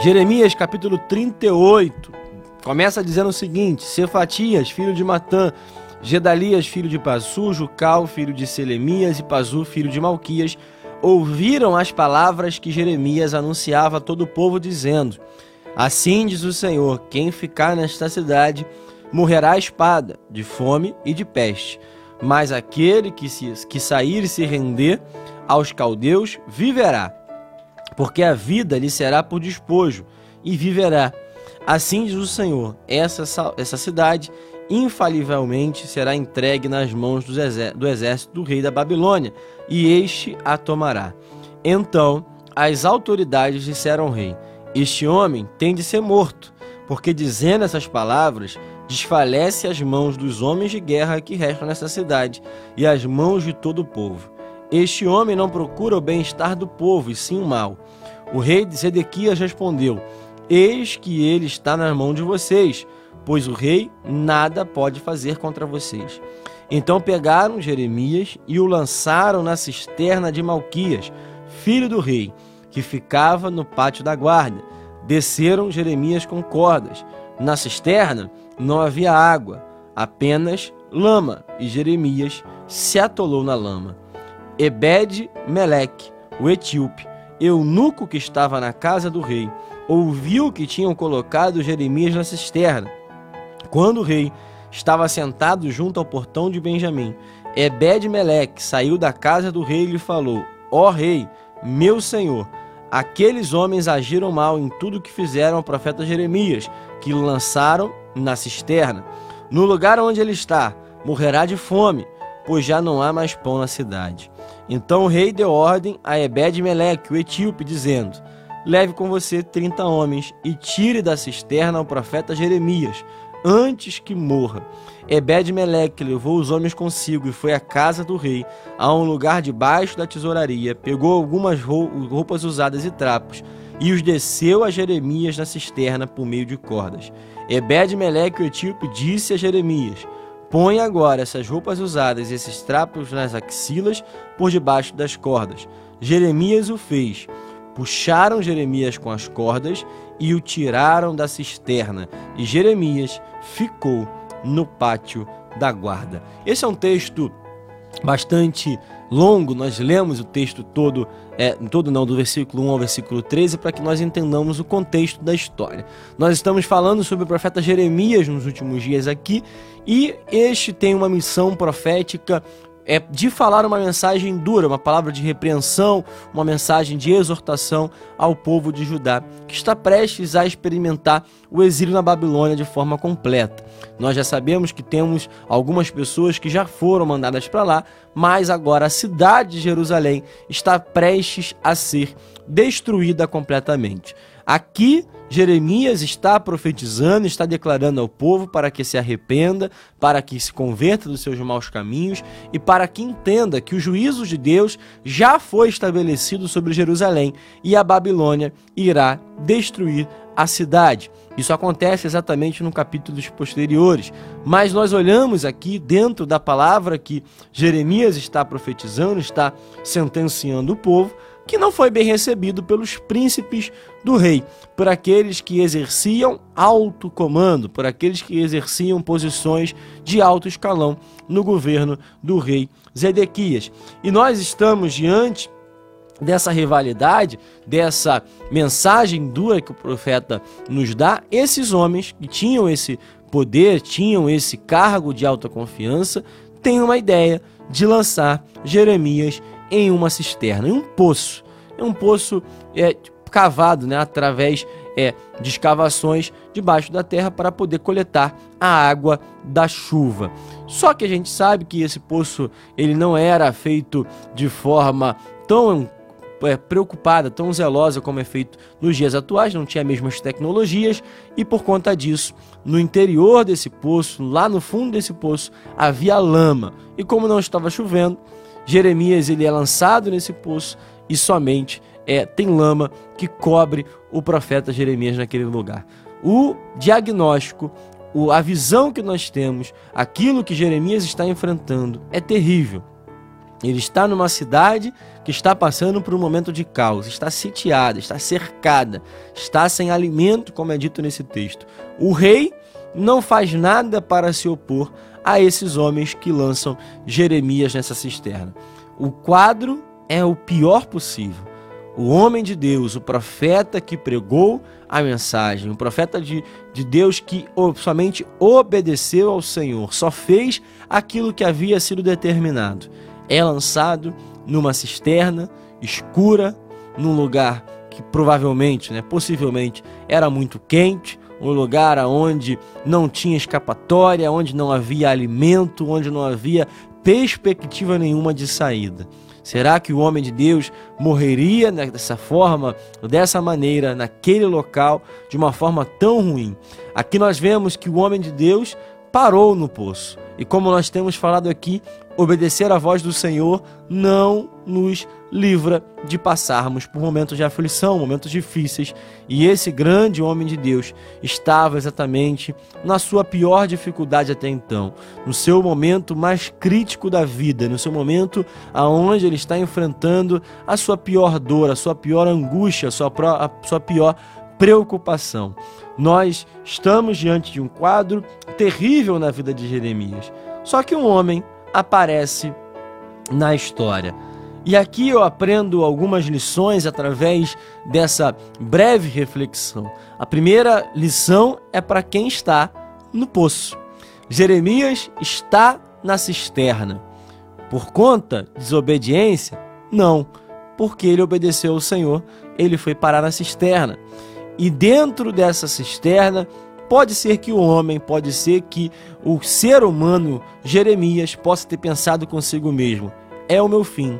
Jeremias capítulo 38 começa dizendo o seguinte: Cefatias, filho de Matã, Gedalias, filho de Pazu, Jucal, filho de Selemias e Pazu, filho de Malquias, ouviram as palavras que Jeremias anunciava a todo o povo, dizendo: Assim diz o Senhor: quem ficar nesta cidade morrerá à espada, de fome e de peste. Mas aquele que, se, que sair e se render aos caldeus viverá porque a vida lhe será por despojo, e viverá. Assim diz o Senhor: essa, essa cidade infalivelmente será entregue nas mãos do, do exército do rei da Babilônia, e este a tomará. Então as autoridades disseram ao rei: Este homem tem de ser morto, porque dizendo essas palavras, desfalece as mãos dos homens de guerra que restam nessa cidade e as mãos de todo o povo. Este homem não procura o bem-estar do povo, e sim o mal. O rei de Zedequias respondeu: Eis que ele está na mão de vocês, pois o rei nada pode fazer contra vocês. Então pegaram Jeremias e o lançaram na cisterna de Malquias, filho do rei, que ficava no pátio da guarda. Desceram Jeremias com cordas. Na cisterna não havia água, apenas lama, e Jeremias se atolou na lama. Ebed Meleque, o etíope, eunuco que estava na casa do rei, ouviu que tinham colocado Jeremias na cisterna. Quando o rei estava sentado junto ao portão de Benjamim, Ebed Meleque saiu da casa do rei e lhe falou: Ó oh, rei, meu senhor, aqueles homens agiram mal em tudo que fizeram ao profeta Jeremias, que lançaram na cisterna. No lugar onde ele está, morrerá de fome, pois já não há mais pão na cidade. Então o rei deu ordem a Ebed-Meleque, o etíope, dizendo: Leve com você trinta homens e tire da cisterna o profeta Jeremias, antes que morra. Ebed-Meleque levou os homens consigo e foi à casa do rei, a um lugar debaixo da tesouraria, pegou algumas roupas usadas e trapos, e os desceu a Jeremias na cisterna por meio de cordas. Ebed-Meleque, o etíope, disse a Jeremias: Põe agora essas roupas usadas e esses trapos nas axilas por debaixo das cordas. Jeremias o fez. Puxaram Jeremias com as cordas e o tiraram da cisterna. E Jeremias ficou no pátio da guarda. Esse é um texto bastante longo, nós lemos o texto todo, é, todo não, do versículo 1 ao versículo 13, para que nós entendamos o contexto da história. Nós estamos falando sobre o profeta Jeremias nos últimos dias aqui, e este tem uma missão profética é de falar uma mensagem dura, uma palavra de repreensão, uma mensagem de exortação ao povo de Judá, que está prestes a experimentar o exílio na Babilônia de forma completa. Nós já sabemos que temos algumas pessoas que já foram mandadas para lá, mas agora a cidade de Jerusalém está prestes a ser destruída completamente. Aqui Jeremias está profetizando, está declarando ao povo para que se arrependa, para que se converta dos seus maus caminhos e para que entenda que o juízo de Deus já foi estabelecido sobre Jerusalém e a Babilônia irá destruir a cidade. Isso acontece exatamente no capítulos posteriores, mas nós olhamos aqui dentro da palavra que Jeremias está profetizando, está sentenciando o povo, que não foi bem recebido pelos príncipes do rei, por aqueles que exerciam alto comando, por aqueles que exerciam posições de alto escalão no governo do rei Zedequias. E nós estamos diante dessa rivalidade, dessa mensagem dura que o profeta nos dá, esses homens que tinham esse poder, tinham esse cargo de alta confiança, têm uma ideia de lançar Jeremias em uma cisterna, em um poço. É um poço é, cavado né, através é, de escavações debaixo da terra para poder coletar a água da chuva. Só que a gente sabe que esse poço ele não era feito de forma tão é, preocupada, tão zelosa como é feito nos dias atuais, não tinha as mesmas tecnologias e por conta disso, no interior desse poço, lá no fundo desse poço, havia lama. E como não estava chovendo, Jeremias ele é lançado nesse poço e somente é, tem lama que cobre o profeta Jeremias naquele lugar. O diagnóstico, o, a visão que nós temos, aquilo que Jeremias está enfrentando é terrível. Ele está numa cidade que está passando por um momento de caos, está sitiada, está cercada, está sem alimento, como é dito nesse texto. O rei não faz nada para se opor a esses homens que lançam Jeremias nessa cisterna. O quadro é o pior possível. O homem de Deus, o profeta que pregou a mensagem, o profeta de, de Deus que somente obedeceu ao Senhor, só fez aquilo que havia sido determinado. É lançado numa cisterna escura, num lugar que provavelmente, né, possivelmente, era muito quente, um lugar onde não tinha escapatória, onde não havia alimento, onde não havia perspectiva nenhuma de saída. Será que o homem de Deus morreria dessa forma, dessa maneira, naquele local, de uma forma tão ruim? Aqui nós vemos que o homem de Deus parou no poço. E como nós temos falado aqui, obedecer à voz do Senhor não nos livra de passarmos por momentos de aflição, momentos difíceis. E esse grande homem de Deus estava exatamente na sua pior dificuldade até então, no seu momento mais crítico da vida, no seu momento aonde ele está enfrentando a sua pior dor, a sua pior angústia, a sua, a sua pior preocupação. Nós estamos diante de um quadro terrível na vida de Jeremias. Só que um homem aparece na história. E aqui eu aprendo algumas lições através dessa breve reflexão. A primeira lição é para quem está no poço. Jeremias está na cisterna. Por conta de desobediência? Não, porque ele obedeceu ao Senhor, ele foi parar na cisterna. E dentro dessa cisterna, pode ser que o homem, pode ser que o ser humano, Jeremias, possa ter pensado consigo mesmo: é o meu fim.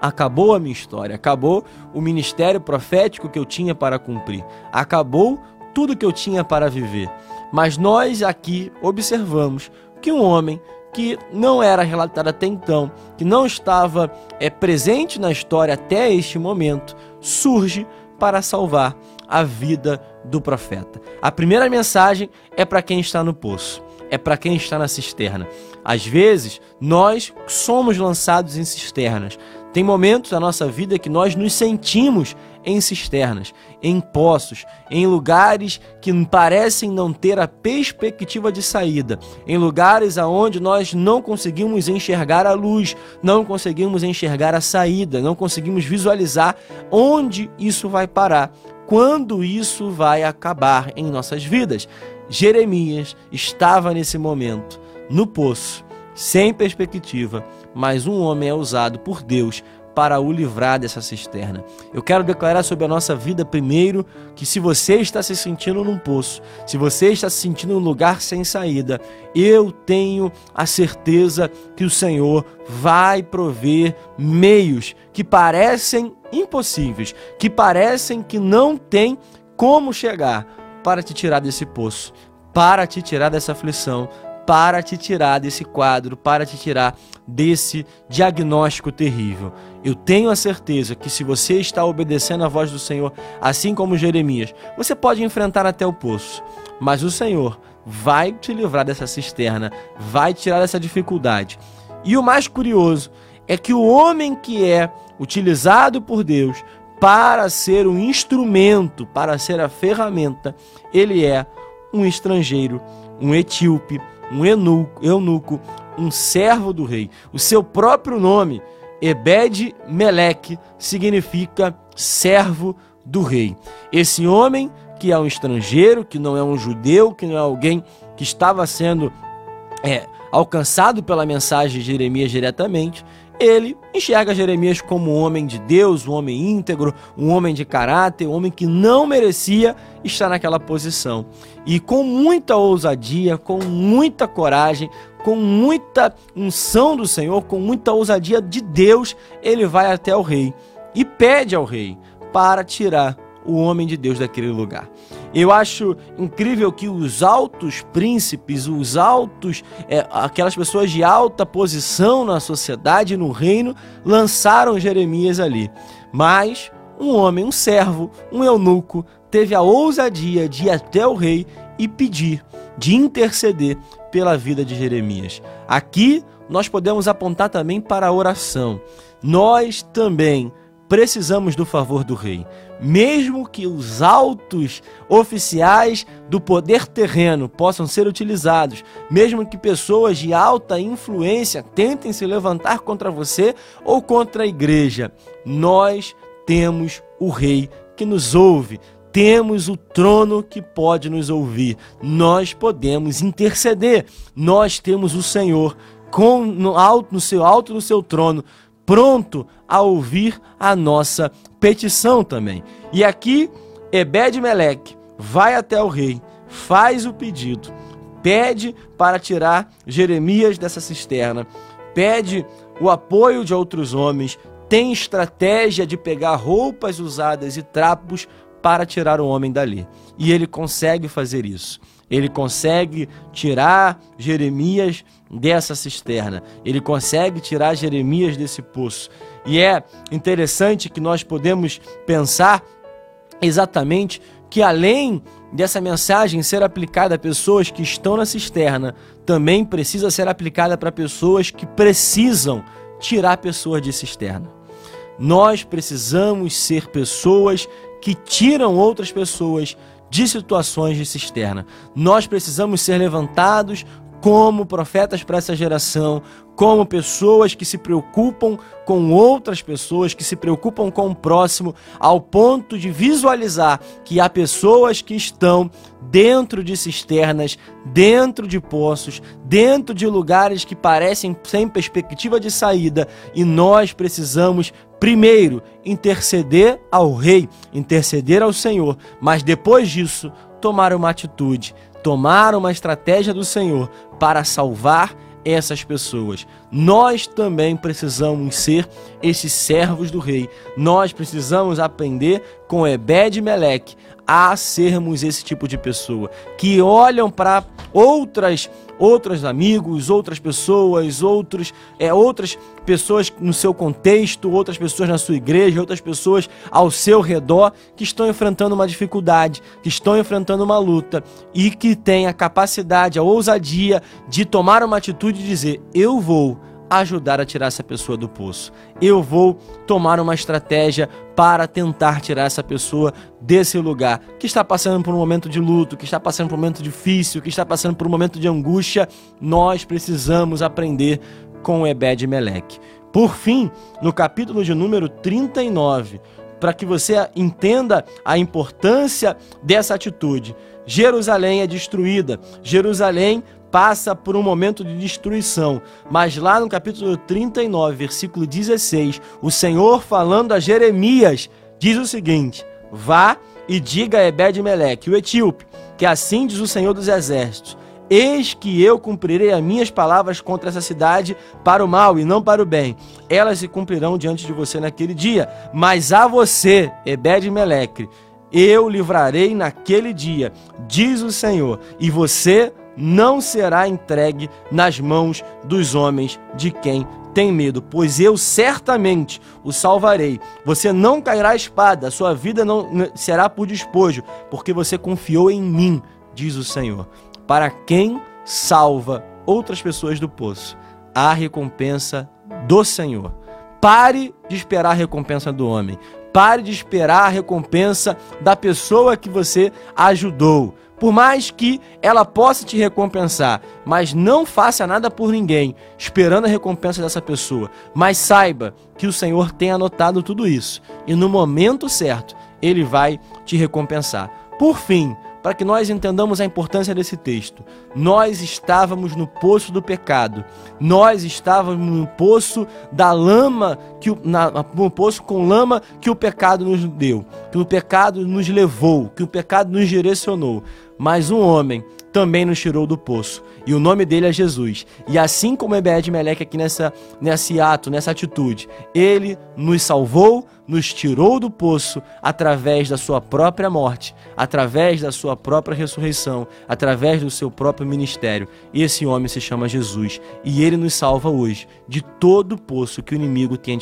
Acabou a minha história, acabou o ministério profético que eu tinha para cumprir, acabou tudo que eu tinha para viver. Mas nós aqui observamos que um homem que não era relatado até então, que não estava é, presente na história até este momento, surge para salvar a vida do profeta. A primeira mensagem é para quem está no poço, é para quem está na cisterna. Às vezes, nós somos lançados em cisternas. Tem momentos da nossa vida que nós nos sentimos em cisternas, em poços, em lugares que parecem não ter a perspectiva de saída, em lugares aonde nós não conseguimos enxergar a luz, não conseguimos enxergar a saída, não conseguimos visualizar onde isso vai parar quando isso vai acabar em nossas vidas. Jeremias estava nesse momento no poço, sem perspectiva, mas um homem é usado por Deus para o livrar dessa cisterna. Eu quero declarar sobre a nossa vida primeiro que se você está se sentindo num poço, se você está se sentindo num lugar sem saída, eu tenho a certeza que o Senhor vai prover meios que parecem impossíveis, que parecem que não tem como chegar para te tirar desse poço, para te tirar dessa aflição, para te tirar desse quadro, para te tirar desse diagnóstico terrível. Eu tenho a certeza que se você está obedecendo à voz do Senhor, assim como Jeremias, você pode enfrentar até o poço, mas o Senhor vai te livrar dessa cisterna, vai tirar dessa dificuldade. E o mais curioso é que o homem que é utilizado por Deus para ser um instrumento, para ser a ferramenta, ele é um estrangeiro, um etíope, um eunuco, um servo do rei. O seu próprio nome, Ebed Meleque, significa servo do rei. Esse homem que é um estrangeiro, que não é um judeu, que não é alguém que estava sendo é, alcançado pela mensagem de Jeremias diretamente, ele enxerga Jeremias como um homem de Deus, um homem íntegro, um homem de caráter, um homem que não merecia estar naquela posição. E com muita ousadia, com muita coragem, com muita unção do Senhor, com muita ousadia de Deus, ele vai até o rei e pede ao rei para tirar o homem de Deus daquele lugar. Eu acho incrível que os altos príncipes, os altos, é, aquelas pessoas de alta posição na sociedade, no reino, lançaram Jeremias ali. Mas um homem, um servo, um eunuco, teve a ousadia de ir até o rei e pedir, de interceder pela vida de Jeremias. Aqui nós podemos apontar também para a oração. Nós também precisamos do favor do rei. Mesmo que os altos oficiais do poder terreno possam ser utilizados, mesmo que pessoas de alta influência tentem se levantar contra você ou contra a igreja, nós temos o rei que nos ouve, temos o trono que pode nos ouvir. Nós podemos interceder. Nós temos o Senhor com no alto no seu alto no seu trono pronto a ouvir a nossa petição também. E aqui, Ebed-Meleque vai até o rei, faz o pedido, pede para tirar Jeremias dessa cisterna, pede o apoio de outros homens, tem estratégia de pegar roupas usadas e trapos para tirar o homem dali. E ele consegue fazer isso. Ele consegue tirar Jeremias dessa cisterna. Ele consegue tirar Jeremias desse poço. E é interessante que nós podemos pensar exatamente que além dessa mensagem ser aplicada a pessoas que estão na cisterna, também precisa ser aplicada para pessoas que precisam tirar pessoas de cisterna. Nós precisamos ser pessoas que tiram outras pessoas de situações de cisterna. Nós precisamos ser levantados como profetas para essa geração, como pessoas que se preocupam com outras pessoas, que se preocupam com o próximo, ao ponto de visualizar que há pessoas que estão dentro de cisternas, dentro de poços, dentro de lugares que parecem sem perspectiva de saída, e nós precisamos primeiro interceder ao rei, interceder ao Senhor, mas depois disso tomar uma atitude, tomar uma estratégia do Senhor para salvar essas pessoas. Nós também precisamos ser esses servos do rei. Nós precisamos aprender com Ebed Meleque a sermos esse tipo de pessoa que olham para outras outros amigos, outras pessoas, outros é outras pessoas no seu contexto, outras pessoas na sua igreja, outras pessoas ao seu redor que estão enfrentando uma dificuldade, que estão enfrentando uma luta e que têm a capacidade, a ousadia de tomar uma atitude e dizer: "Eu vou ajudar a tirar essa pessoa do poço. Eu vou tomar uma estratégia para tentar tirar essa pessoa desse lugar que está passando por um momento de luto, que está passando por um momento difícil, que está passando por um momento de angústia. Nós precisamos aprender com Ebed Meleque. Por fim, no capítulo de número 39, para que você entenda a importância dessa atitude. Jerusalém é destruída. Jerusalém passa por um momento de destruição. Mas lá no capítulo 39, versículo 16, o Senhor falando a Jeremias diz o seguinte: Vá e diga a Ebed-Meleque, o etíope, que assim diz o Senhor dos Exércitos: Eis que eu cumprirei as minhas palavras contra essa cidade para o mal e não para o bem. Elas se cumprirão diante de você naquele dia. Mas a você, Ebed-Meleque, eu livrarei naquele dia, diz o Senhor, e você não será entregue nas mãos dos homens de quem tem medo, pois eu certamente o salvarei. Você não cairá a espada, sua vida não será por despojo, porque você confiou em mim, diz o Senhor. Para quem salva outras pessoas do poço, há recompensa do Senhor. Pare de esperar a recompensa do homem. Pare de esperar a recompensa da pessoa que você ajudou. Por mais que ela possa te recompensar, mas não faça nada por ninguém, esperando a recompensa dessa pessoa. Mas saiba que o Senhor tem anotado tudo isso e no momento certo ele vai te recompensar. Por fim, para que nós entendamos a importância desse texto. Nós estávamos no poço do pecado. Nós estávamos no poço da lama que na, no poço com lama que o pecado nos deu, que o pecado nos levou, que o pecado nos direcionou. Mas um homem também nos tirou do poço. E o nome dele é Jesus. E assim como Ebed Meleque aqui nessa, nesse ato, nessa atitude, ele nos salvou, nos tirou do poço através da sua própria morte, através da sua própria ressurreição, através do seu próprio ministério. E esse homem se chama Jesus. E ele nos salva hoje de todo o poço que o inimigo tem